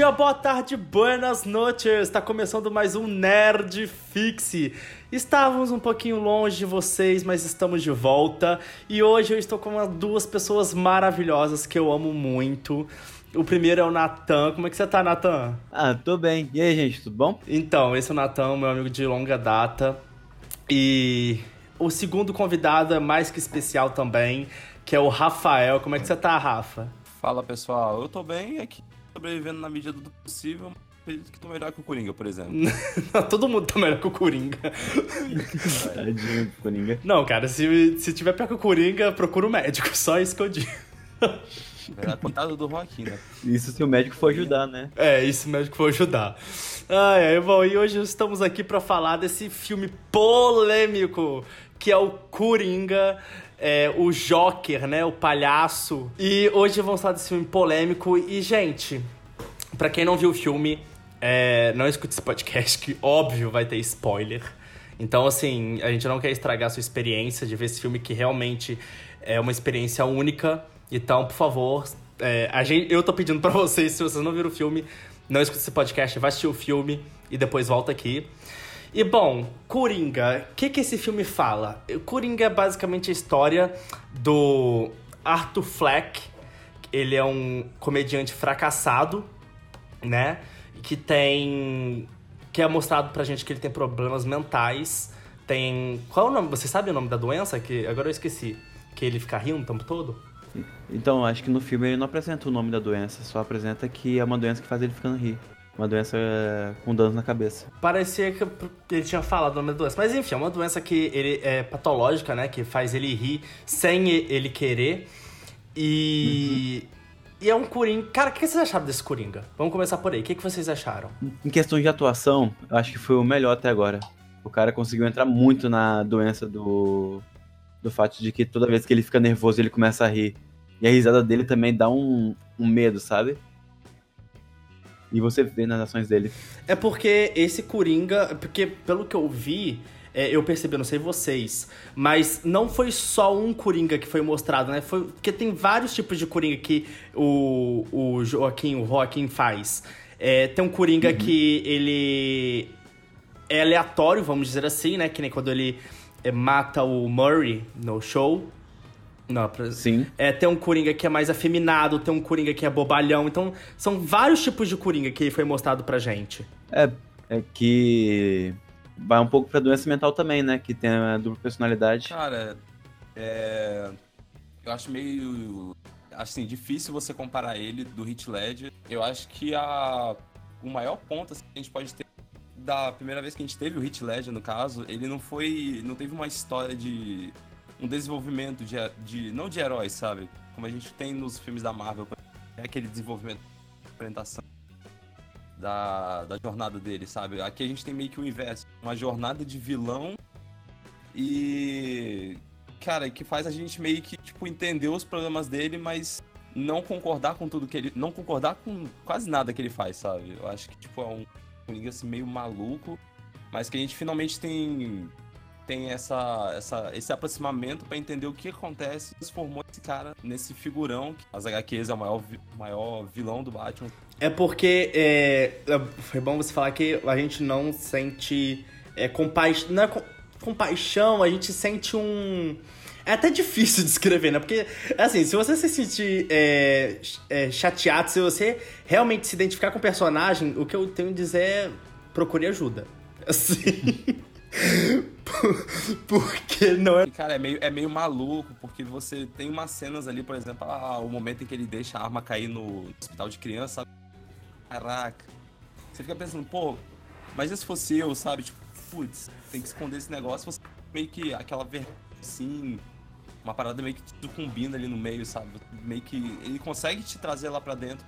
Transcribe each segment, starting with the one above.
dia, boa tarde, buenas noches! Está começando mais um Nerd Fixe. Estávamos um pouquinho longe de vocês, mas estamos de volta. E hoje eu estou com duas pessoas maravilhosas que eu amo muito. O primeiro é o Natan. Como é que você tá, Natan? Ah, tô bem. E aí, gente, tudo bom? Então, esse é o Natan, meu amigo de longa data. E o segundo convidado é mais que especial também, que é o Rafael. Como é que você tá, Rafa? Fala pessoal, eu tô bem aqui, sobrevivendo na medida do possível. Acredito que tô melhor que o Coringa, por exemplo. Todo mundo tá melhor que o Coringa. Tadinho do Coringa. Não, cara, se, se tiver pior que o Coringa, procura o um médico. Só isso que eu digo. É contado do Joaquim, né? Isso se o médico for ajudar, né? É, isso se o médico for ajudar. Ai, ai, bom, e hoje estamos aqui para falar desse filme polêmico que é o Coringa é, o Joker, né? O palhaço. E hoje vamos falar desse filme polêmico. E, gente, para quem não viu o filme, é, não escute esse podcast, que óbvio vai ter spoiler. Então, assim, a gente não quer estragar a sua experiência de ver esse filme, que realmente é uma experiência única. Então, por favor, é, a gente, eu tô pedindo para vocês, se vocês não viram o filme, não escute esse podcast, vai assistir o filme e depois volta aqui. E bom, Coringa, o que, que esse filme fala? Coringa é basicamente a história do Arthur Fleck. Ele é um comediante fracassado, né? Que tem. que é mostrado pra gente que ele tem problemas mentais. Tem. Qual é o nome? Você sabe o nome da doença? Que agora eu esqueci. Que ele fica rindo o tempo todo? Então, acho que no filme ele não apresenta o nome da doença, só apresenta que é uma doença que faz ele ficando rir. Uma doença é, com danos na cabeça. Parecia que ele tinha falado da doença. Mas enfim, é uma doença que ele é patológica, né? Que faz ele rir sem ele querer. E. Uhum. E é um Coringa. Cara, o que vocês acharam desse Coringa? Vamos começar por aí. O que vocês acharam? Em questão de atuação, eu acho que foi o melhor até agora. O cara conseguiu entrar muito na doença do. Do fato de que toda vez que ele fica nervoso, ele começa a rir. E a risada dele também dá um, um medo, sabe? E você vê nas ações dele. É porque esse Coringa, porque pelo que eu vi, é, eu percebi, não sei vocês, mas não foi só um Coringa que foi mostrado, né? Foi, porque tem vários tipos de Coringa que o, o Joaquim, o Joaquim faz. É, tem um Coringa uhum. que ele é aleatório, vamos dizer assim, né? Que nem quando ele é, mata o Murray no show. Não, pra... Sim. É, tem um Coringa que é mais afeminado, tem um Coringa que é bobalhão. Então, são vários tipos de Coringa que foi mostrado pra gente. É, é que vai um pouco pra doença mental também, né? Que tem a dupla personalidade. Cara, é... Eu acho meio... Assim, difícil você comparar ele do Hit Ledger. Eu acho que a... o maior ponto assim, que a gente pode ter da primeira vez que a gente teve o Hit Ledger, no caso, ele não foi... Não teve uma história de um desenvolvimento de, de. não de heróis, sabe? Como a gente tem nos filmes da Marvel, é aquele desenvolvimento de apresentação da, da jornada dele, sabe? Aqui a gente tem meio que o inverso. Uma jornada de vilão e. Cara, que faz a gente meio que, tipo, entender os problemas dele, mas não concordar com tudo que ele. Não concordar com quase nada que ele faz, sabe? Eu acho que, tipo, é um Coringa assim, meio maluco, mas que a gente finalmente tem tem essa, essa, esse aproximamento para entender o que acontece. Transformou esse cara nesse figurão. Que as HQs é o maior, maior vilão do Batman. É porque é, é, foi bom você falar que a gente não sente é, compaixão. Não é com, compaixão, a gente sente um. É até difícil de escrever, né? Porque, assim, se você se sentir é, é, chateado, se você realmente se identificar com o personagem, o que eu tenho a dizer é procure ajuda. Assim. porque não é. Cara, é meio, é meio maluco, porque você tem umas cenas ali, por exemplo, ah, o momento em que ele deixa a arma cair no hospital de criança. Caraca. Você fica pensando, pô, mas se fosse eu, sabe? Tipo, putz, tem que esconder esse negócio, você meio que aquela vergonha assim. Uma parada meio que sucumbina ali no meio, sabe? Meio que. Ele consegue te trazer lá pra dentro.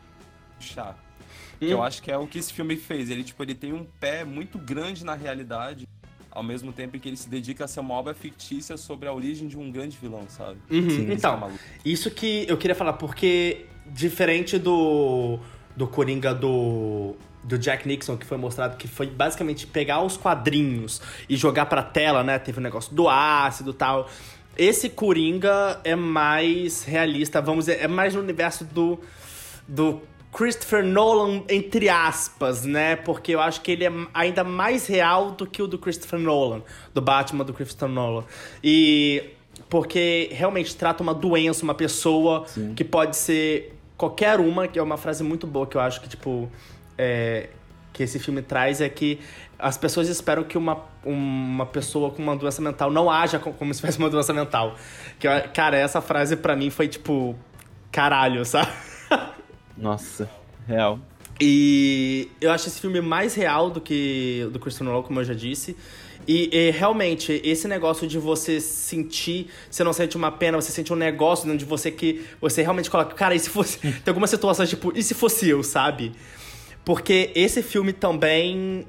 Puxar. Hum. Que eu acho que é o que esse filme fez. Ele, tipo, ele tem um pé muito grande na realidade ao mesmo tempo em que ele se dedica a ser uma obra fictícia sobre a origem de um grande vilão, sabe? Uhum. Sim, então, é isso que eu queria falar, porque diferente do, do Coringa do, do Jack Nixon, que foi mostrado que foi basicamente pegar os quadrinhos e jogar pra tela, né? Teve o um negócio do ácido e tal. Esse Coringa é mais realista, vamos dizer, é mais no universo do, do Christopher Nolan, entre aspas, né? Porque eu acho que ele é ainda mais real do que o do Christopher Nolan, do Batman do Christopher Nolan. E porque realmente trata uma doença, uma pessoa Sim. que pode ser qualquer uma, que é uma frase muito boa que eu acho que, tipo, é, que esse filme traz é que as pessoas esperam que uma, uma pessoa com uma doença mental não haja co- como se fosse uma doença mental. Que, cara, essa frase pra mim foi tipo, caralho, sabe? Nossa, real. E eu acho esse filme mais real do que o do Christopher Nolan, como eu já disse. E, e, realmente, esse negócio de você sentir, você não sente uma pena, você sente um negócio dentro de você que você realmente coloca, cara, e se fosse. Tem algumas situações tipo, e se fosse eu, sabe? Porque esse filme também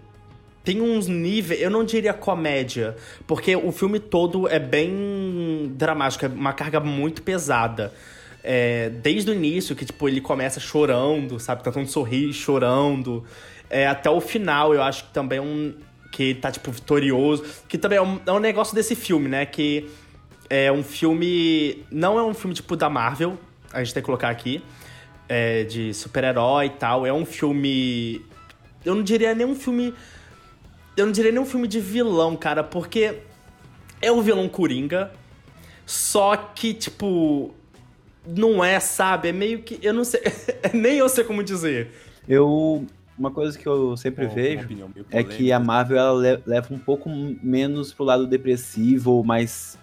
tem uns níveis, eu não diria comédia, porque o filme todo é bem dramático, é uma carga muito pesada. É, desde o início, que tipo, ele começa chorando, sabe? Tentando sorrir, chorando. É, até o final, eu acho que também é um. Que ele tá, tipo, vitorioso. Que também é um, é um negócio desse filme, né? Que é um filme. Não é um filme tipo da Marvel, a gente tem que colocar aqui. é, de super-herói e tal. É um filme. Eu não diria nem um filme. Eu não diria nem um filme de vilão, cara, porque é o vilão Coringa. Só que, tipo. Não é, sabe? É meio que. Eu não sei. nem eu sei como dizer. Eu. Uma coisa que eu sempre vejo é que a. Marvel ela le- leva um pouco menos pro lado depressivo ou mais,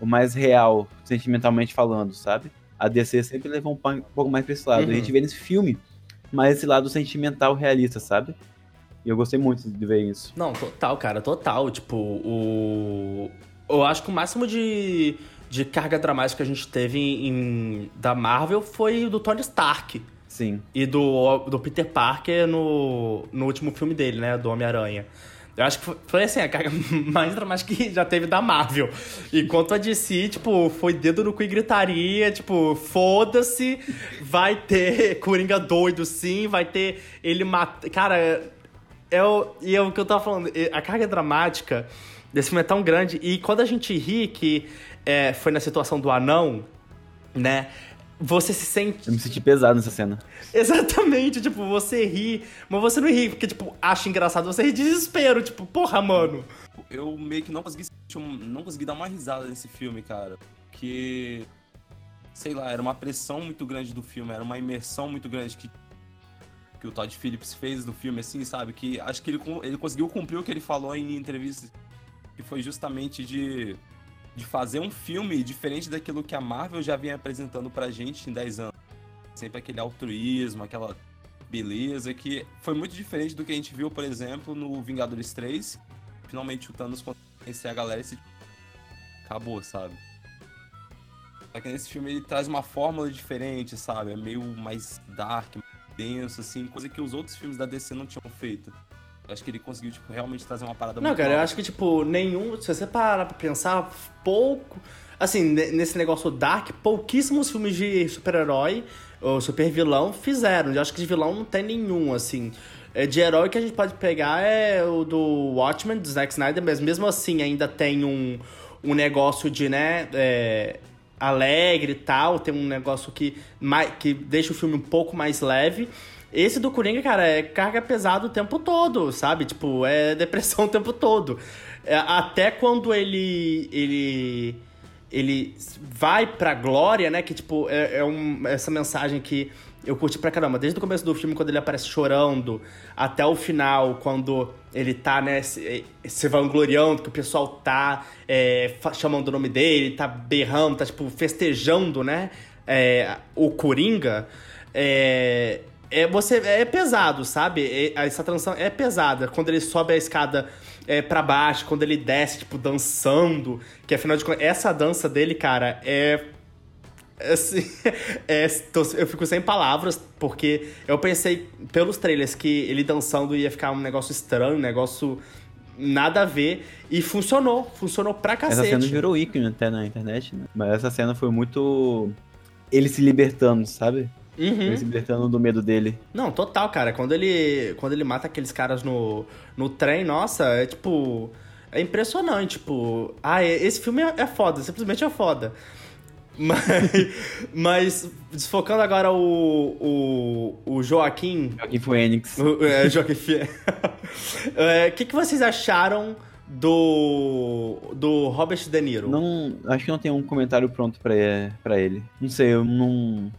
ou mais real, sentimentalmente falando, sabe? A DC sempre levou um, um pouco mais pra esse lado. Uhum. A gente vê nesse filme mais esse lado sentimental realista, sabe? E eu gostei muito de ver isso. Não, total, cara, total. Tipo, o. Eu acho que o máximo de, de carga dramática que a gente teve em, da Marvel foi o do Tony Stark. Sim. E do, do Peter Parker no, no último filme dele, né? Do Homem-Aranha. Eu acho que foi, foi, assim, a carga mais dramática que já teve da Marvel. Enquanto a DC, tipo, foi dedo no cu e gritaria, tipo, foda-se, vai ter Coringa doido sim, vai ter ele mata. Cara, é o, e é o que eu tava falando, a carga dramática desse filme é tão grande. E quando a gente ri, que é, foi na situação do anão, né? Você se sente Eu me senti pesado nessa cena. Exatamente, tipo, você ri, mas você não ri porque, tipo, acha engraçado, você ri de desespero, tipo, porra, mano. Eu meio que não consegui, sentir um- não consegui dar uma risada nesse filme, cara. Porque, sei lá, era uma pressão muito grande do filme, era uma imersão muito grande que, que o Todd Phillips fez do filme, assim, sabe? Que acho que ele, ele conseguiu cumprir o que ele falou em entrevistas, que foi justamente de, de fazer um filme diferente daquilo que a Marvel já vinha apresentando pra gente em 10 anos. Sempre aquele altruísmo, aquela beleza, que foi muito diferente do que a gente viu, por exemplo, no Vingadores 3. Finalmente o Thanos conseguiu vencer a galera e se... acabou, sabe? Só que nesse filme ele traz uma fórmula diferente, sabe? É meio mais dark, mais denso, assim, coisa que os outros filmes da DC não tinham feito. Acho que ele conseguiu, tipo, realmente trazer uma parada Não, cara, eu acho que, tipo, nenhum. Se você parar pra pensar, pouco. Assim, ne- nesse negócio dark, pouquíssimos filmes de super-herói ou super-vilão fizeram. Eu acho que de vilão não tem nenhum, assim. É, De herói que a gente pode pegar é o do Watchmen, do Zack Snyder, mas mesmo assim ainda tem um, um negócio de, né, é, alegre e tal, tem um negócio que, que deixa o filme um pouco mais leve. Esse do Coringa, cara, é carga pesada o tempo todo, sabe? Tipo, é depressão o tempo todo. É, até quando ele. ele. ele vai pra glória, né? Que, tipo, é, é um- essa mensagem que eu curti pra caramba. Desde o começo do filme, quando ele aparece chorando, até o final, quando ele tá, né, se, se vangloriando, que o pessoal tá é, chamando o nome dele, tá berrando, tá, tipo, festejando, né? é, o Coringa. É, é, você, é pesado, sabe? É- essa transição é pesada. Quando ele sobe a escada é, para baixo, quando ele desce, tipo, dançando. Que afinal de contas, essa dança dele, cara, é. Assim, é, tô- eu fico sem palavras, porque eu pensei pelos trailers que ele dançando ia ficar um negócio estranho, um negócio nada a ver. E funcionou, funcionou pra Essa cacete. cena virou ícone até na internet, né? Mas essa cena foi muito. Ele se libertando, sabe? Uhum. Ele se libertando do medo dele. Não, total, cara. Quando ele, quando ele mata aqueles caras no, no trem, nossa, é tipo. É impressionante, tipo. Ah, é- esse filme é, é foda, simplesmente é foda. Mas, mas desfocando agora o, o, o Joaquim. Joaquim Phoenix. O, é, Joaquim Fie- É, O que, que vocês acharam do, do Robert De Niro? Não, acho que não tem um comentário pronto pra, pra ele. Não sei, eu não.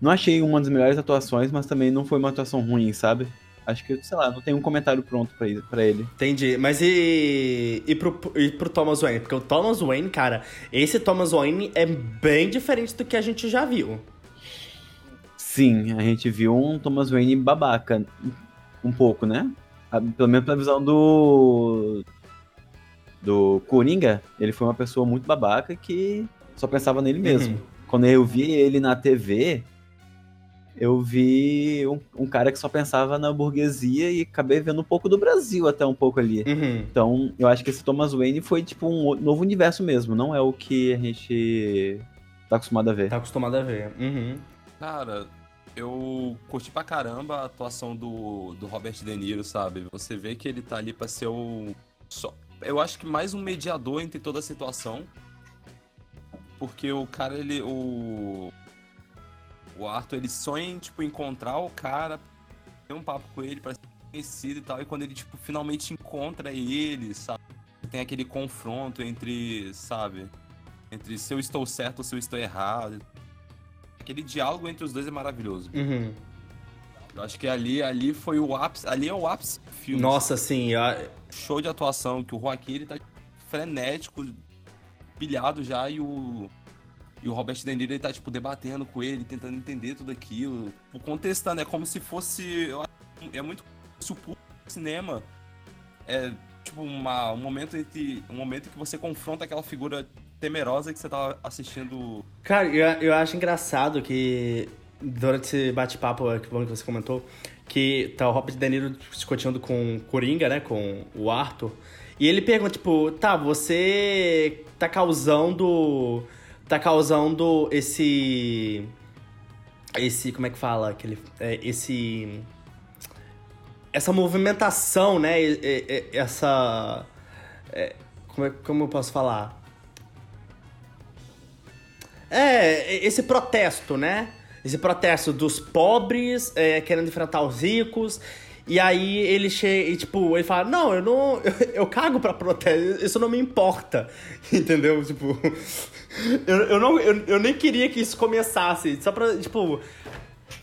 Não achei uma das melhores atuações, mas também não foi uma atuação ruim, sabe? Acho que, sei lá, não tem um comentário pronto pra, ele-. Entendi. Mas e, e, pro, e pro Thomas Wayne? Porque o Thomas Wayne, cara, esse Thomas Wayne é bem diferente do que a gente já viu. Sim, a gente viu um Thomas Wayne babaca. Um pouco, né? Pelo menos pela visão do. Do Coringa, ele foi uma pessoa muito babaca que só pensava nele mesmo. Uhum. Quando eu vi ele na TV, eu vi um, um cara que só pensava na burguesia e acabei vendo um pouco do Brasil até um pouco ali. Uhum. Então, eu acho que esse Thomas Wayne foi tipo um novo universo mesmo, não é o que a gente tá acostumado a ver. Tá acostumado a ver. Uhum. Cara, eu curti pra caramba a atuação do, do Robert De Niro, sabe? Você vê que ele tá ali pra ser o. Só, eu acho que mais um mediador entre toda a situação. Porque o cara, ele. O. O Arthur, ele sonha em, tipo, encontrar o cara, ter um papo com ele pra ser conhecido e tal. E quando ele, tipo, finalmente encontra ele, sabe? Tem aquele confronto entre, sabe? Entre se eu estou certo ou se eu estou errado. Aquele diálogo entre os dois é maravilhoso. Uhum. Eu acho que ali, ali foi o ápice. Ali é o ápice do filme. Nossa, assim, a- Show de atuação, que o Joaquim ele tá frenético, pilhado já, e o. E o Robert De Niro ele tá, tipo, debatendo com ele, tentando entender tudo aquilo. Tipo, contestando, é como se fosse. É muito. Se o público cinema é tipo uma, um momento entre. Um momento que você confronta aquela figura temerosa que você tá assistindo. Cara, eu, eu acho engraçado que durante esse bate-papo que você comentou, que tá o Robert De Niro discutindo com o Coringa, né, com o Arthur, e ele pergunta, tipo, tá, você tá causando... tá causando esse... esse, como é que fala? Aquele, é, esse... essa movimentação, né, essa... é, como, é, como eu posso falar? É, esse protesto, né? Esse protesto dos pobres é, querendo enfrentar os ricos. E aí ele chega e, tipo, ele fala, não, eu não. Eu, eu cago pra protesto, isso não me importa. Entendeu? Tipo. Eu, eu, não, eu, eu nem queria que isso começasse. Só pra, tipo.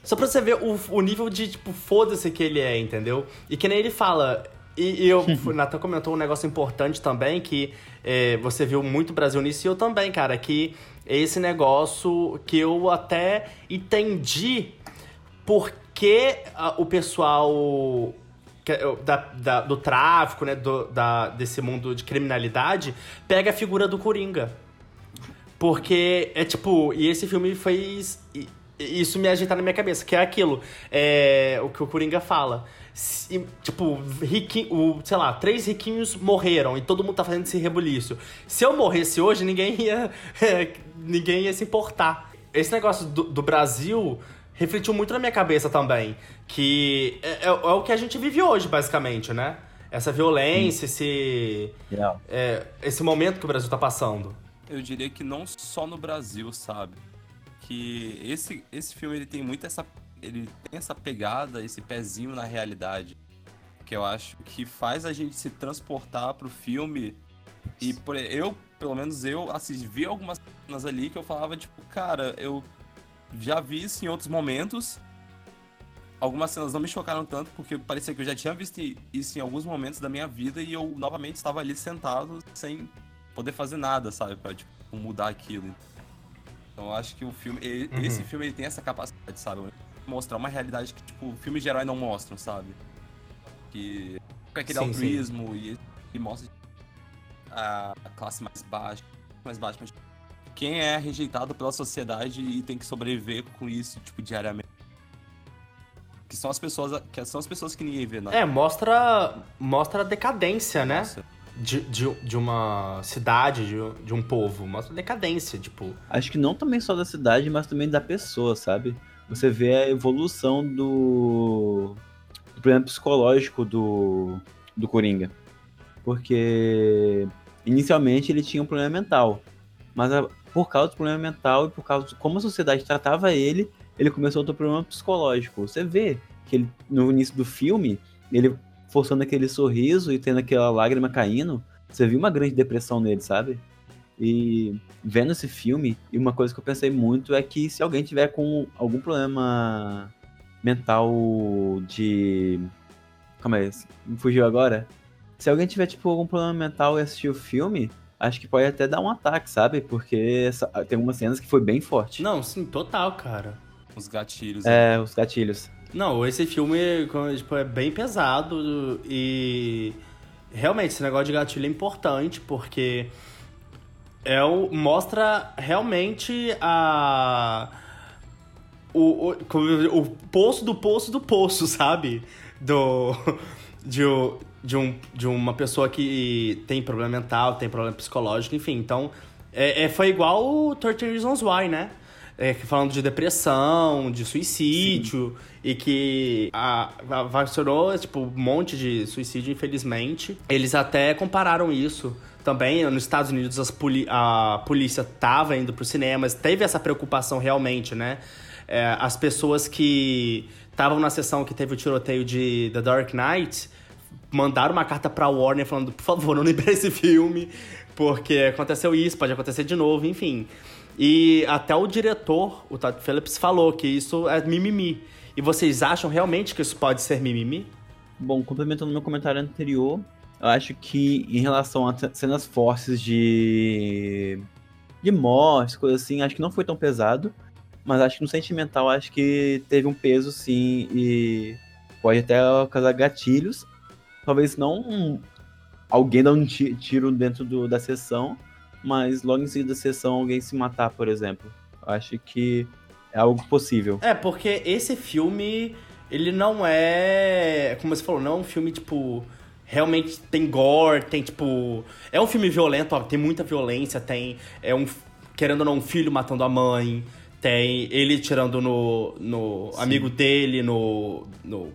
Só pra você ver o, o nível de, tipo, foda-se que ele é, entendeu? E que nem ele fala. E, e eu, o Natan comentou um negócio importante também, que é, você viu muito Brasil nisso, e eu também, cara, que esse negócio que eu até entendi porque ah, o pessoal que é, da, da- do tráfico, né, do, da, desse mundo de criminalidade, pega a figura do Coringa. Porque é tipo, e esse filme fez. Isso me agitar na minha cabeça, que é aquilo, é, o que o Coringa fala. Se- tipo, riqui, o, sei lá, três riquinhos morreram e todo mundo tá fazendo esse rebuliço. Se eu morresse hoje, ninguém ia, ninguém ia se importar. Esse negócio do, do Brasil refletiu muito na minha cabeça também. Que é, é- é o que a gente vive hoje, basicamente, né? Essa violência, esse, é, esse momento que o Brasil tá passando. Eu diria que não só no Brasil, sabe? Que esse, esse filme ele tem muito essa. Ele tem essa pegada, esse pezinho na realidade. Que eu acho que faz a gente se transportar pro filme. E por, eu, pelo menos eu, assisti, vi algumas cenas ali que eu falava, tipo, cara, eu já vi isso em outros momentos. Algumas cenas não me chocaram tanto, porque parecia que eu já tinha visto isso em alguns momentos da minha vida e eu novamente estava ali sentado sem poder fazer nada, sabe? Pra tipo, mudar aquilo. Então eu acho que o filme. e- Uhum. Esse filme ele tem essa capacidade, sabe? Mostrar uma realidade que, tipo, filmes de herói não mostram, sabe? Que. Com aquele Sim, altruísmo e, e mostra a classe mais baixa. Mais baixa, mas quem é rejeitado pela sociedade e tem que sobreviver com isso, tipo, diariamente. Que são as pessoas. Que são as pessoas que ninguém vê, né? É, mostra, mostra a decadência, né? Nossa. De, de, de uma cidade, de, de um povo. Mostra a decadência, tipo. Acho que não também só da cidade, mas também da pessoa, sabe? Você vê a evolução do, do problema psicológico do, do Coringa. Porque inicialmente ele tinha um problema mental. Mas a- por causa do problema mental e por causa de como a sociedade tratava ele, ele começou a ter um problema psicológico. Você vê que ele, no início do filme, ele forçando aquele sorriso e tendo aquela lágrima caindo, você viu uma grande depressão nele, sabe? E vendo esse filme, e uma coisa que eu pensei muito é que se alguém tiver com algum problema mental de. Calma aí, me fugiu agora? Se alguém tiver, tipo, algum problema mental e assistir o filme, acho que pode até dar um ataque, sabe? Porque essa, tem algumas cenas que foi bem forte. Não, sim, total, cara. Os gatilhos. É, os gatilhos. Não, esse filme tipo, é bem pesado e realmente esse negócio de gatilho é importante porque é o, mostra realmente a o, o, o poço do poço do poço, sabe? Do de, de, um, de uma pessoa que tem problema mental, tem problema psicológico, enfim. Então, é, é foi igual o 13 Reasons Why, né? É, falando de depressão, de suicídio, Sim. e que a, a, tipo, um monte de suicídio, infelizmente. Eles até compararam isso também. Nos Estados Unidos, poli a polícia tava indo pro cinemas, teve essa preocupação realmente, né? É, as pessoas que estavam na sessão que teve o tiroteio de The Dark Knight mandaram uma carta pra Warner falando, por favor, não libere esse filme, porque aconteceu isso, pode acontecer de novo, enfim. E até o diretor, o Todd Phillips, falou que isso é mimimi. E vocês acham realmente que isso pode ser mimimi? Bom, complementando meu comentário anterior, eu acho que em relação a cenas fortes de de morte, coisa assim, acho que não foi tão pesado, mas acho que no sentimental acho que teve um peso sim e pode até causar gatilhos. Talvez não alguém dar um tiro dentro do, da sessão, mas logo em seguida da sessão alguém se matar, por exemplo. Eu acho que é algo possível. É, porque esse filme, ele não é. Como você falou, não é um filme tipo. Realmente tem gore, tem tipo. É um filme violento, ó, tem muita violência, tem. É um. Querendo ou não, um filho matando a mãe, tem ele tirando no, no amigo dele, no, no,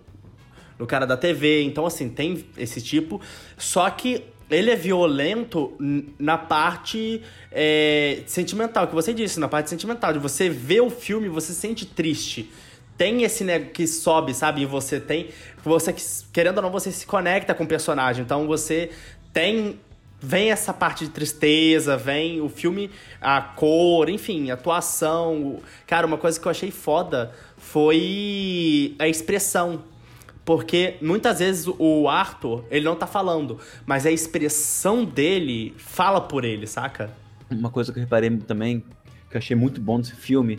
no cara da TV. Então, assim, tem esse tipo. Só que ele é violento na parte é, sentimental, que você disse, na parte sentimental. De você ver o filme, você se sente triste. Tem esse né, que sobe, sabe? E você tem. Você, querendo ou não, você se conecta com o personagem. Então você tem. Vem essa parte de tristeza, vem o filme, a cor, enfim, a atuação. Cara, uma coisa que eu achei foda foi a expressão porque muitas vezes o Arthur, ele não tá falando, mas a expressão dele fala por ele, saca? Uma coisa que eu reparei também, que eu achei muito bom nesse filme,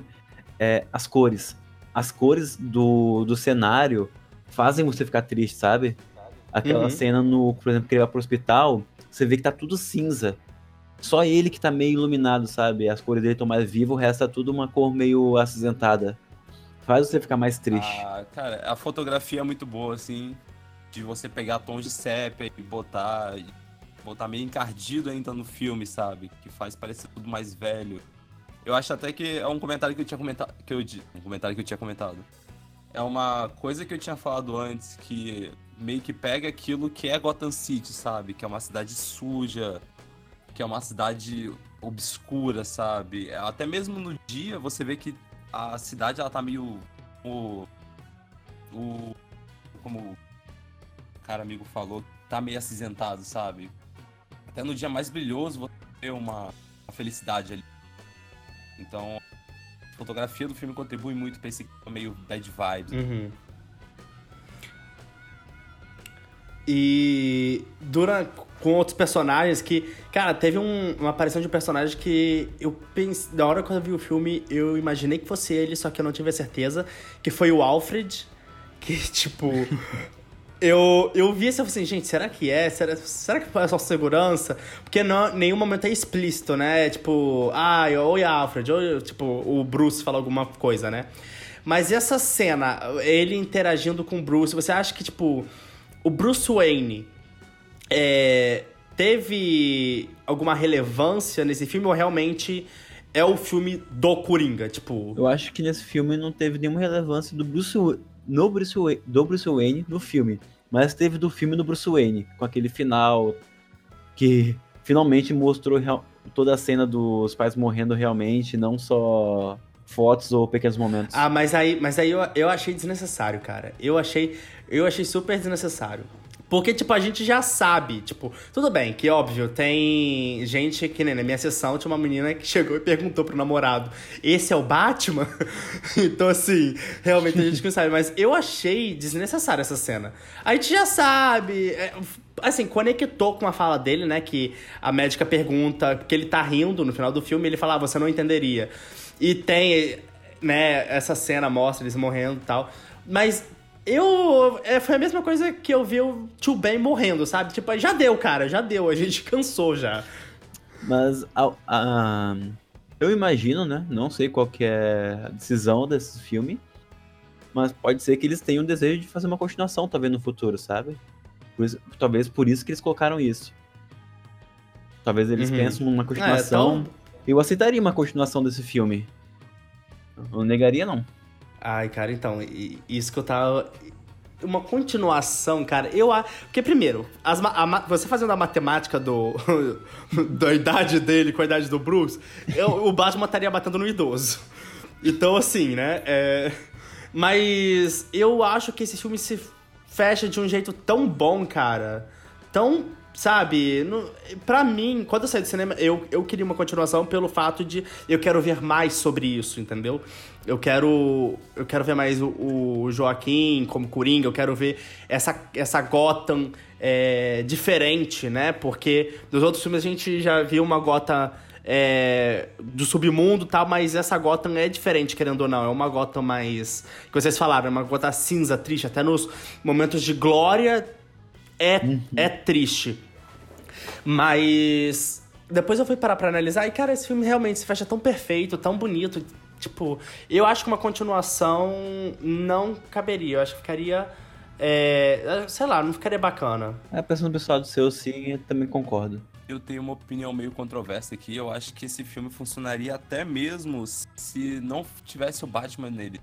é as cores. As cores do, do cenário fazem você ficar triste, sabe? Aquela uhum. cena no, por exemplo, que ele vai pro hospital, você vê que tá tudo cinza. Só ele que tá meio iluminado, sabe? As cores dele estão mais vivas, o resto tá tudo uma cor meio acinzentada faz você ficar mais triste. Ah, cara, a fotografia é muito boa, assim, de você pegar tons de sépia e botar, botar meio encardido ainda no filme, sabe? Que faz parecer tudo mais velho. Eu acho até que é um comentário que eu tinha comentado, que eu um comentário que eu tinha comentado. É uma coisa que eu tinha falado antes que meio que pega aquilo que é Gotham City, sabe? Que é uma cidade suja, que é uma cidade obscura, sabe? Até mesmo no dia você vê que a cidade ela tá meio. O, o, como o cara amigo falou, tá meio acinzentado, sabe? Até no dia mais brilhoso você vê uma, uma felicidade ali. Então, a fotografia do filme contribui muito pra esse meio bad vibes. Uhum. E durante com outros personagens que. Cara, teve um, uma aparição de um personagem que eu pensei. Da hora que eu vi o filme, eu imaginei que fosse ele, só que eu não tive a certeza. Que foi o Alfred. Que, tipo. eu, eu vi esse e falei assim, gente, será que é? Será, será que é só segurança? Porque não, nenhum momento é explícito, né? Tipo, ah, oi Alfred, ou tipo, o Bruce fala alguma coisa, né? Mas essa cena, ele interagindo com o Bruce, você acha que, tipo, o Bruce Wayne é, teve alguma relevância nesse filme ou realmente é o filme do Coringa? Tipo. Eu acho que nesse filme não teve nenhuma relevância do Bruce, no Bruce Wayne, do Bruce Wayne no filme. Mas teve do filme do Bruce Wayne, com aquele final que finalmente mostrou toda a cena dos pais morrendo realmente, não só fotos ou pequenos momentos. Ah, mas aí, mas aí eu, eu achei desnecessário, cara. Eu achei, eu achei super desnecessário. Porque, tipo, a gente já sabe, tipo, tudo bem, que óbvio, tem gente que, né, na minha sessão tinha uma menina que chegou e perguntou pro namorado: esse é o Batman? então, assim, realmente a gente não sabe, mas eu achei desnecessária essa cena. A gente já sabe. É, assim, conectou com a fala dele, né? Que a médica pergunta, porque ele tá rindo no final do filme, ele fala, ah, você não entenderia. E tem, né, essa cena mostra eles morrendo e tal. Mas eu. É, foi a mesma coisa que eu vi o Tio Ben morrendo, sabe? Tipo, já deu, cara, já deu. A gente cansou já. Mas a, a, eu imagino, né? Não sei qual que é a decisão desse filme. Mas pode ser que eles tenham o desejo de fazer uma continuação, talvez, no futuro, sabe? Por isso, talvez por isso que eles colocaram isso. Talvez eles uhum. pensem numa continuação. É. Eu aceitaria uma continuação desse filme. Eu não negaria, não. Ai, cara, então, isso que eu tava. Uma continuação, cara, eu acho. Porque, primeiro, as, a, você fazendo a matemática do, da idade dele com a idade do Bruce, eu, o Batman estaria batendo no idoso. Então, assim, né? É... Mas eu acho que esse filme se fecha de um jeito tão bom, cara. Tão sabe, no, pra mim, quando eu saí do cinema, eu, eu queria uma continuação pelo fato de eu quero ver mais sobre isso, entendeu? Eu quero eu quero ver mais o, o Joaquim como Coringa, eu quero ver essa, essa Gotham é, diferente, né? Porque nos outros filmes a gente já viu uma Gotham é, do submundo tal, mas essa Gotham é diferente, querendo ou não. É uma Gotham mais. que vocês falaram, é uma Gotham cinza, triste. Até nos momentos de glória é, uhum. é triste. Mas depois eu fui parar pra analisar e, cara, esse filme realmente se fecha tão perfeito, tão bonito. Tipo, eu acho que uma continuação não caberia. Eu acho que ficaria. É, sei lá, não ficaria bacana. É, pensando no pessoal do seu, sim, eu também concordo. Eu tenho uma opinião meio controversa aqui. Eu acho que esse filme funcionaria até mesmo se não tivesse o Batman nele.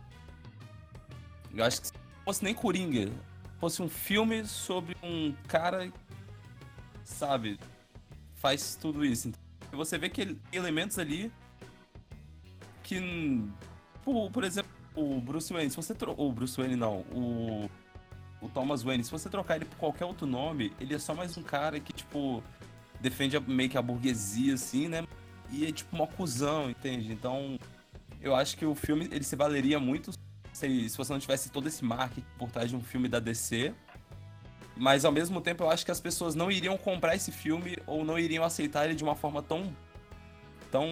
Eu acho que se não fosse nem Coringa, fosse um filme sobre um cara, sabe, faz tudo isso. Então, você vê que elementos ali que, por, por exemplo, o Bruce Wayne, se você trocar, o Bruce Wayne não, o o Thomas Wayne, se você trocar ele por qualquer outro nome, ele é só mais um cara que, tipo, defende meio que a burguesia, assim, né? E é tipo uma cuzão, entende? Então, eu acho que o filme, ele se valeria muito se, se você não tivesse todo esse marketing por trás de um filme da DC. Mas ao mesmo tempo eu acho que as pessoas não iriam comprar esse filme ou não iriam aceitar ele de uma forma tão. tão.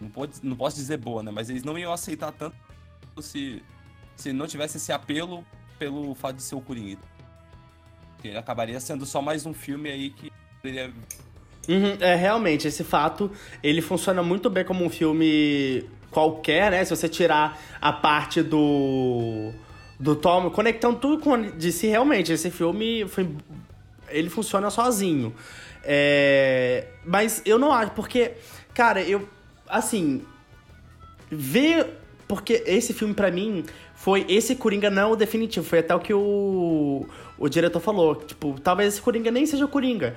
Não, pode, não posso dizer boa, né? Mas eles não iam aceitar tanto se, se não tivesse esse apelo pelo fato de ser o Coringa. Ele acabaria sendo só mais um filme aí que poderia. Uhum, é, realmente, esse fato, ele funciona muito bem como um filme qualquer, né? Se você tirar a parte do do Tom, conectando tudo com si realmente, esse filme foi, ele funciona sozinho. É, mas eu não acho, porque, cara, eu assim, ver porque esse filme para mim foi esse Coringa não é o definitivo, foi até o que o o diretor falou, tipo, talvez esse Coringa nem seja o Coringa.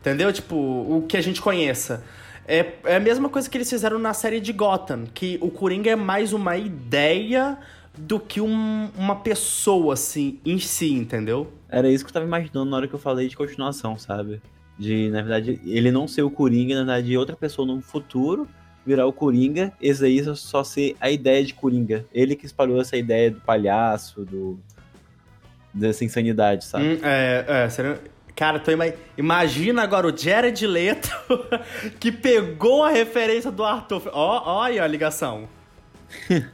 Entendeu? Tipo, o que a gente conheça. É, é a mesma coisa que eles fizeram na série de Gotham, que o Coringa é mais uma ideia do que um, uma pessoa, assim, em si, entendeu? Era isso que eu tava imaginando na hora que eu falei de continuação, sabe? De, na verdade, ele não ser o Coringa, na verdade, outra pessoa no futuro virar o Coringa, esse aí só ser a ideia de Coringa. Ele que espalhou essa ideia do palhaço, do dessa insanidade, sabe? Hum, é, é, seria... Cara, tô ima... imagina agora o Jared Leto que pegou a referência do Arthur. Ó, ó aí a ligação.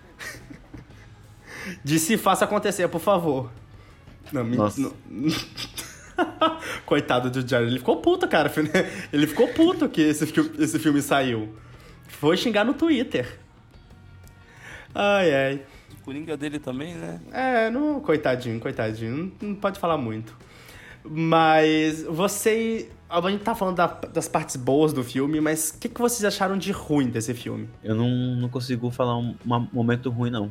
De se faça acontecer, por favor. Não, me... Não... Coitado do Jared, ele ficou puto, cara. Ele ficou puto que esse, esse filme saiu. Foi xingar no Twitter. Ai, ai. O Coringa dele também, né? É, não, coitadinho, coitadinho. Não, não pode falar muito. Mas você. A gente tá falando da, das partes boas do filme, mas o que, que vocês acharam de ruim desse filme? Eu não, não consigo falar um, um momento ruim, não.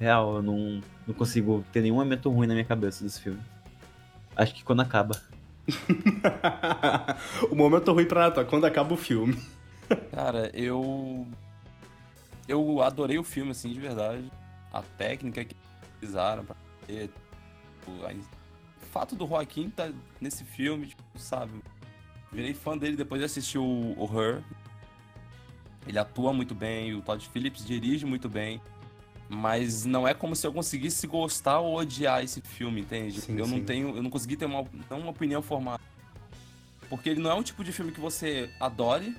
Real, eu não, não consigo ter nenhum momento ruim na minha cabeça desse filme. Acho que quando acaba. o momento ruim pra Natan, quando acaba o filme. Cara, eu. Eu adorei o filme, assim, de verdade. A técnica que utilizaram pra ter. O fato do Joaquim tá nesse filme, tipo, sabe? Virei fã dele depois de assistir o, o Her. Ele atua muito bem, o Todd Phillips dirige muito bem. Mas não é como se eu conseguisse gostar ou odiar esse filme, entende? Sim, eu não sim. tenho, eu não consegui ter uma, não uma opinião formada. Porque ele não é um tipo de filme que você adore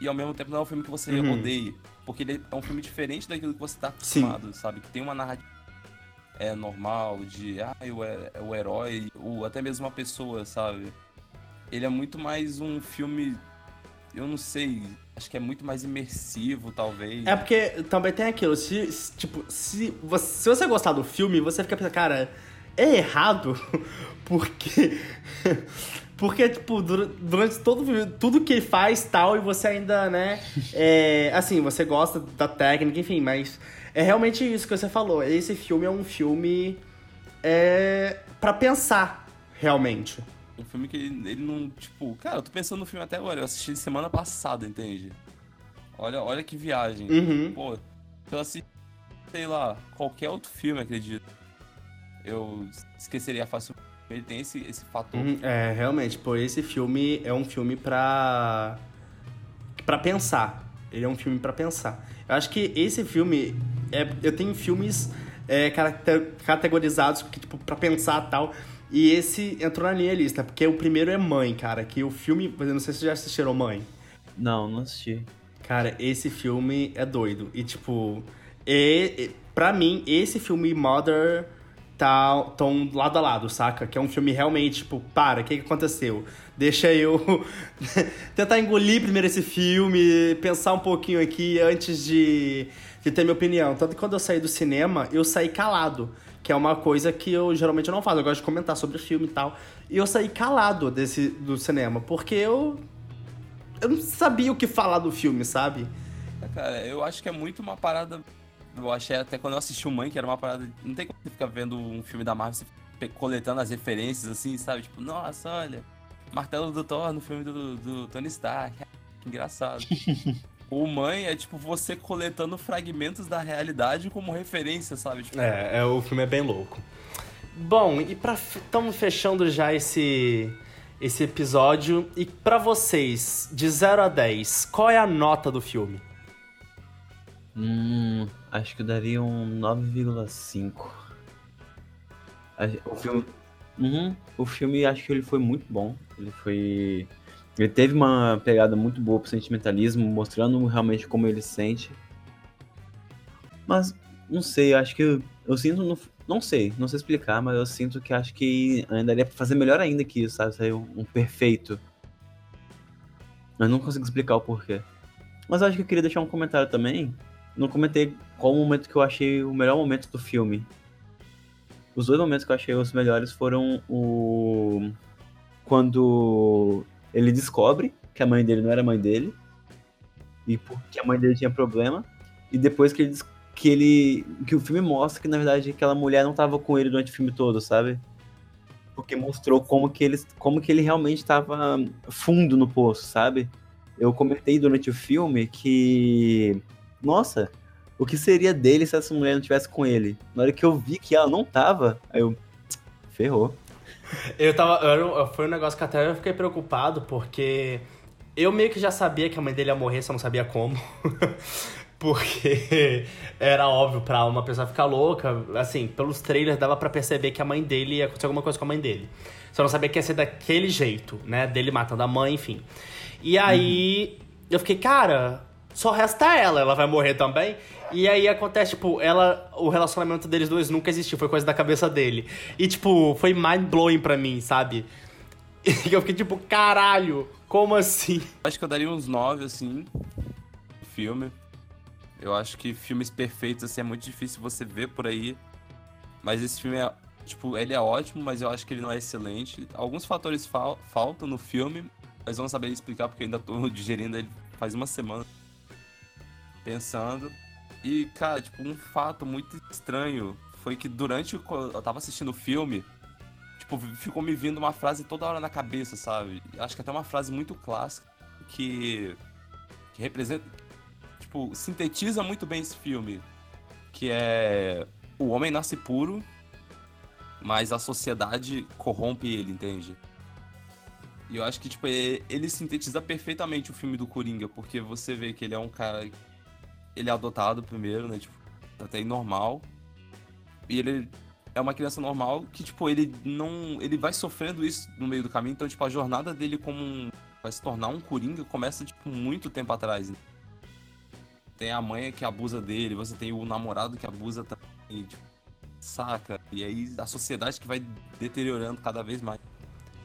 e ao mesmo tempo não é um filme que você Uhum. odeie. Porque ele é um filme diferente daquilo que você tá Sim. acostumado, sabe? Que tem uma narrativa é normal de ah, o, he- o herói, ou até mesmo uma pessoa, sabe? Ele é muito mais um filme, eu não sei, acho que é muito mais imersivo, talvez. É porque também tem aquilo, se, se, tipo, se você, se você gostar do filme, você fica pensando, cara, é errado, porque. Porque, tipo, dura- durante todo o filme, tudo que ele faz tal, e você ainda, né? É, assim, você gosta da técnica, enfim, mas é realmente isso que você falou. Esse filme é um filme. É. pra pensar, realmente. Um filme que ele, ele não, tipo, cara, eu tô pensando no filme até agora, eu assisti semana passada, entende? Olha, olha que viagem. Uhum. Pô, se eu assisti, sei lá, qualquer outro filme, acredito, eu esqueceria facilmente. Ele tem esse, esse fator. Uhum, É, realmente, pô, esse filme é um filme pra. pra pensar. Ele é um filme pra pensar. Eu acho que esse filme. É, eu tenho filmes é, caracter- categorizados que, tipo, pra pensar e tal. E esse entrou na minha lista, porque o primeiro é Mãe, cara. Que o filme. Eu não sei se vocês já assistiram Mãe. Não, não assisti. Cara, esse filme é doido. E, tipo, e, e, pra mim, esse filme Mother tá, tão lado a lado, saca? Que é um filme realmente, tipo, para, o que, que aconteceu? Deixa eu tentar engolir primeiro esse filme, pensar um pouquinho aqui antes de, de ter minha opinião. Tanto que quando eu saí do cinema, eu saí calado. Que é uma coisa que eu geralmente não faço. Eu gosto de comentar sobre filme e tal. E eu saí calado desse, do cinema, porque eu eu não sabia o que falar do filme, sabe? É, Cara, eu acho que é muito uma parada. Eu achei até quando eu assisti o Mãe, que era uma parada. Não tem como você ficar vendo um filme da Marvel, você coletando as referências assim, sabe? Tipo, nossa, olha, martelo do Thor no filme do, do Tony Stark. Que engraçado. o Mãe é tipo você coletando fragmentos da realidade como referência, sabe? Tipo, É, é, o filme é bem louco. Bom, e pra estamos fechando já esse esse episódio e pra vocês, de 0 a 10, qual é a nota do filme? Hum, acho que eu daria um 9,5. A- O filme. Uhum, o filme acho que ele foi muito bom. Ele foi. Ele teve uma pegada muito boa pro sentimentalismo, mostrando realmente como ele sente. Mas, não sei, acho que eu, eu sinto. No, não sei, não sei explicar, mas eu sinto que acho que ainda daria pra fazer melhor ainda que isso, sabe? Sair um, um perfeito. Eu não consigo explicar o porquê. Mas eu acho que eu queria deixar um comentário também. Não comentei qual o momento que eu achei o melhor momento do filme. Os dois momentos que eu achei os melhores foram o. Quando ele descobre que a mãe dele não era mãe dele. E porque a mãe dele tinha problema. E depois que ele, que ele. que o filme mostra que na verdade aquela mulher não tava com ele durante o filme todo, sabe? Porque mostrou como que ele, como que ele realmente estava fundo no poço, sabe? Eu comentei durante o filme que. Nossa, o que seria dele se essa mulher não tivesse com ele? Na hora que eu vi que ela não tava, aí eu. Ferrou. Eu tava. eu- foi um negócio que até eu fiquei preocupado, porque eu meio que já sabia que a mãe dele ia morrer, só não sabia como. porque era óbvio pra uma pessoa ficar louca. Assim, pelos trailers dava pra perceber que a mãe dele ia acontecer alguma coisa com a mãe dele. Só não sabia que ia ser daquele jeito, né? Dele matando a mãe, enfim. E aí eu fiquei, cara, só resta ela, ela vai morrer também. E aí acontece, tipo, ela. O relacionamento deles dois nunca existiu, foi coisa da cabeça dele. E, tipo, foi mind blowing pra mim, sabe? E eu fiquei tipo, caralho, como assim? Acho que eu daria uns 9, assim, filme. Eu acho que filmes perfeitos, assim, é muito difícil você ver por aí. Mas esse filme é, tipo, ele é ótimo, mas eu acho que ele não é excelente. Alguns fatores fal- faltam no filme, mas vamos saber explicar porque eu ainda tô digerindo ele faz uma semana. Pensando. E, cara, tipo, um fato muito estranho foi que durante Eu tava assistindo o filme. Tipo, ficou me vindo uma frase toda hora na cabeça, sabe? Acho que até uma frase muito clássica que, que representa, tipo, sintetiza muito bem esse filme, que é o homem nasce puro, mas a sociedade corrompe ele, entende? E eu acho que, tipo, ele sintetiza perfeitamente o filme do Coringa, porque você vê que ele é um cara. Ele é adotado primeiro, né? Tipo, até normal. E ele é uma criança normal que, tipo, ele não. Ele vai sofrendo isso no meio do caminho. Então, tipo, a jornada dele como um. Vai se tornar um Coringa começa, tipo, muito tempo atrás. Né? Tem a mãe que abusa dele, você tem o namorado que abusa também, tipo, saca? E aí a sociedade que vai deteriorando cada vez mais.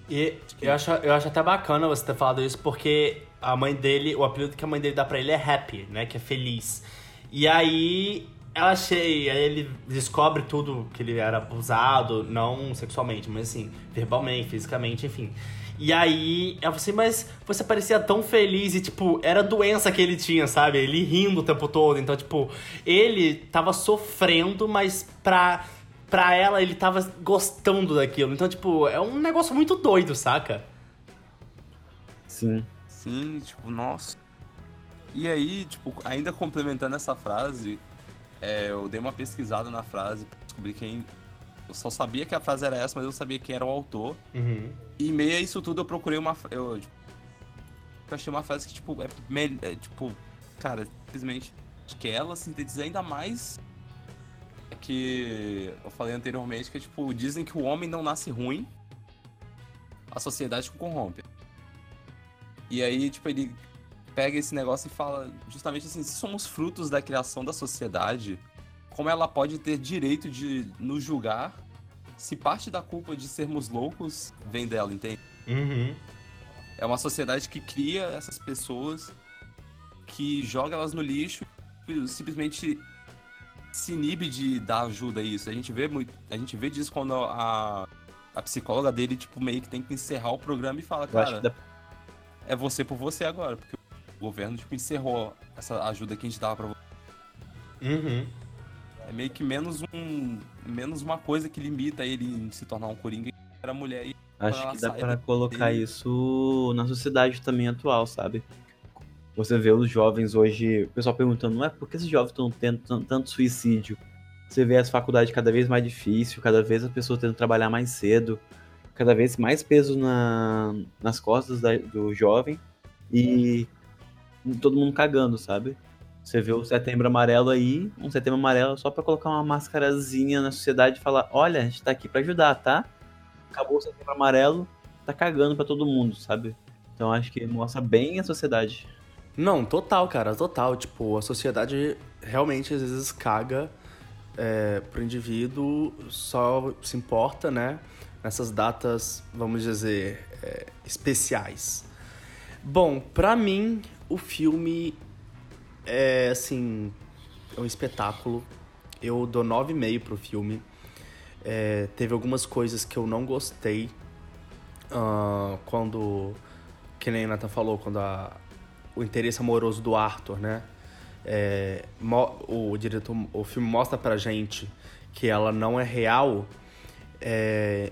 E eu acho, eu acho até bacana você ter falado isso, porque a mãe dele, o apelido que a mãe dele dá pra ele é Happy, né? Que é feliz. E aí ela achei, aí ele descobre tudo que ele era abusado, não sexualmente, mas assim, verbalmente, fisicamente, enfim. E aí ela falou assim, mas você parecia tão feliz e, tipo, era doença que ele tinha, sabe? Ele rindo o tempo todo. Então, tipo, ele tava sofrendo, mas pra, pra ela ele tava gostando daquilo. Então, tipo, é um negócio muito doido, saca? Sim. Sim, tipo, nossa. E aí, tipo, ainda complementando essa frase, é, eu dei uma pesquisada na frase pra descobrir quem. Eu só sabia que a frase era essa, mas eu sabia quem era o autor. Uhum. E meio a isso tudo eu procurei uma. Eu, tipo, eu achei uma frase que, tipo, é, é tipo, cara, simplesmente. Acho que ela sintetiza ainda mais que eu falei anteriormente, que é tipo, dizem que o homem não nasce ruim, a sociedade o corrompe. E aí, tipo, ele pega esse negócio e fala justamente assim, se somos frutos da criação da sociedade, como ela pode ter direito de nos julgar se parte da culpa de sermos loucos vem dela, entende? Uhum. É uma sociedade que cria essas pessoas, que joga elas no lixo, simplesmente se inibe de dar ajuda a isso. A gente vê muito, a gente vê disso quando a, a psicóloga dele tipo meio que tem que encerrar o programa e fala, cara. É você por você agora, porque o governo tipo encerrou essa ajuda que a gente dava para você. Uhum. É meio que menos um menos uma coisa que limita ele em se tornar um coringa era mulher e Acho que dá para colocar dele. isso na sociedade também atual, sabe? Você vê os jovens hoje, o pessoal perguntando, não é por que esses jovens estão tendo tanto suicídio? Você vê as faculdades cada vez mais difícil, cada vez as pessoas tendo que trabalhar mais cedo, cada vez mais peso na, nas costas da, do jovem e todo mundo cagando, sabe? Você vê o setembro amarelo aí, um setembro amarelo só para colocar uma máscarazinha na sociedade e falar: olha, a gente tá aqui para ajudar, tá? Acabou o setembro amarelo, tá cagando para todo mundo, sabe? Então acho que mostra bem a sociedade. Não, total, cara, total. Tipo, a sociedade realmente às vezes caga é, pro indivíduo, só se importa, né? Nessas datas, vamos dizer, é, especiais. Bom, pra mim, o filme é, assim, é um espetáculo. Eu dou 9,5 pro filme. É, teve algumas coisas que eu não gostei. Uh, quando, que nem a Nathan falou, quando a, o interesse amoroso do Arthur, né? É, o diretor, o filme mostra pra gente que ela não é real. É,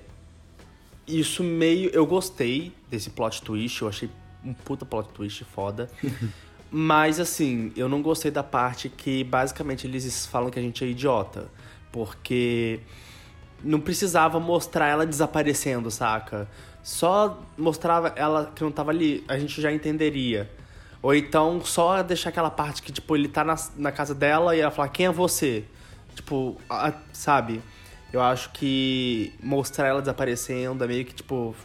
isso meio. Eu gostei desse plot twist, eu achei um puta plot twist foda. Mas assim, eu não gostei da parte que basicamente eles falam que a gente é idiota. Porque não precisava mostrar ela desaparecendo, saca? Só mostrava ela que não tava ali, a gente já entenderia. Ou então só deixar aquela parte que, tipo, ele tá na, na casa dela e ela fala, quem é você? Tipo, a, sabe? Eu acho que mostrar ela desaparecendo é meio que, tipo.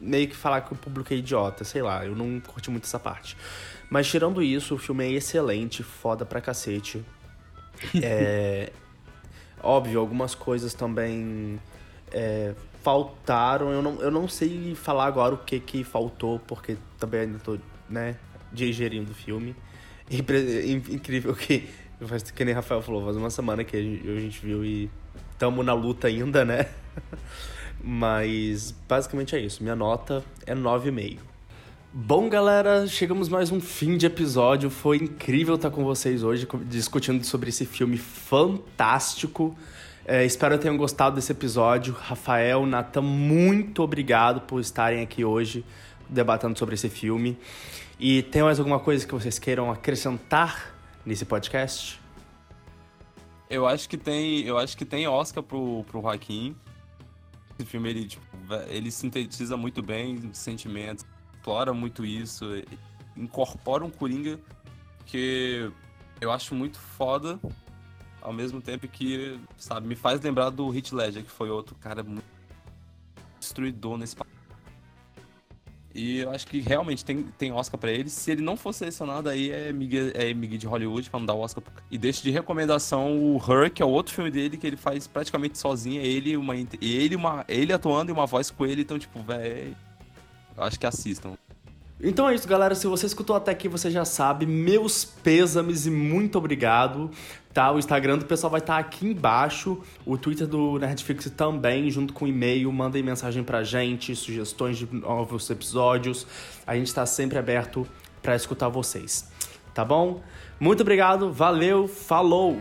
Meio que falar que o público é idiota, sei lá, eu não curti muito essa parte. Mas tirando isso, o filme é excelente, foda pra cacete. é. Óbvio, algumas coisas também é, faltaram. Eu não, eu não sei falar agora o que que faltou, porque também ainda tô né, digerindo o filme. Incrível que, que nem Rafael falou, faz uma semana que a gente viu e tamo na luta ainda, né? Mas basicamente é isso. Minha nota é 9,5. Bom, galera, chegamos mais um fim de episódio. Foi incrível estar com vocês hoje discutindo sobre esse filme fantástico. É, espero que tenham gostado desse episódio. Rafael, Natan, muito obrigado por estarem aqui hoje debatendo sobre esse filme. E tem mais alguma coisa que vocês queiram acrescentar nesse podcast? Eu acho que tem, eu acho que tem Oscar pro, pro Joaquim. Esse filme ele, tipo, ele sintetiza muito bem sentimentos, explora muito isso, incorpora um Coringa que eu acho muito foda, ao mesmo tempo que, sabe, me faz lembrar do Hit Ledger, que foi outro cara muito destruidor nesse e eu acho que realmente tem, tem Oscar para ele. Se ele não for selecionado, aí é Miguel, é Miguel de Hollywood pra não dar o Oscar. E deixa de recomendação o Her, que é o outro filme dele que ele faz praticamente sozinho. É ele, uma, ele, uma, ele atuando e uma voz com ele. Então, tipo, velho. Eu acho que assistam. Então é isso, galera. Se você escutou até aqui, você já sabe. Meus pêsames e muito obrigado. Tá? O Instagram do pessoal vai estar tá aqui embaixo. O Twitter do Nerdfix também, junto com o e-mail. Mandem mensagem pra gente, sugestões de novos episódios. A gente está sempre aberto para escutar vocês. Tá bom? Muito obrigado, valeu, falou!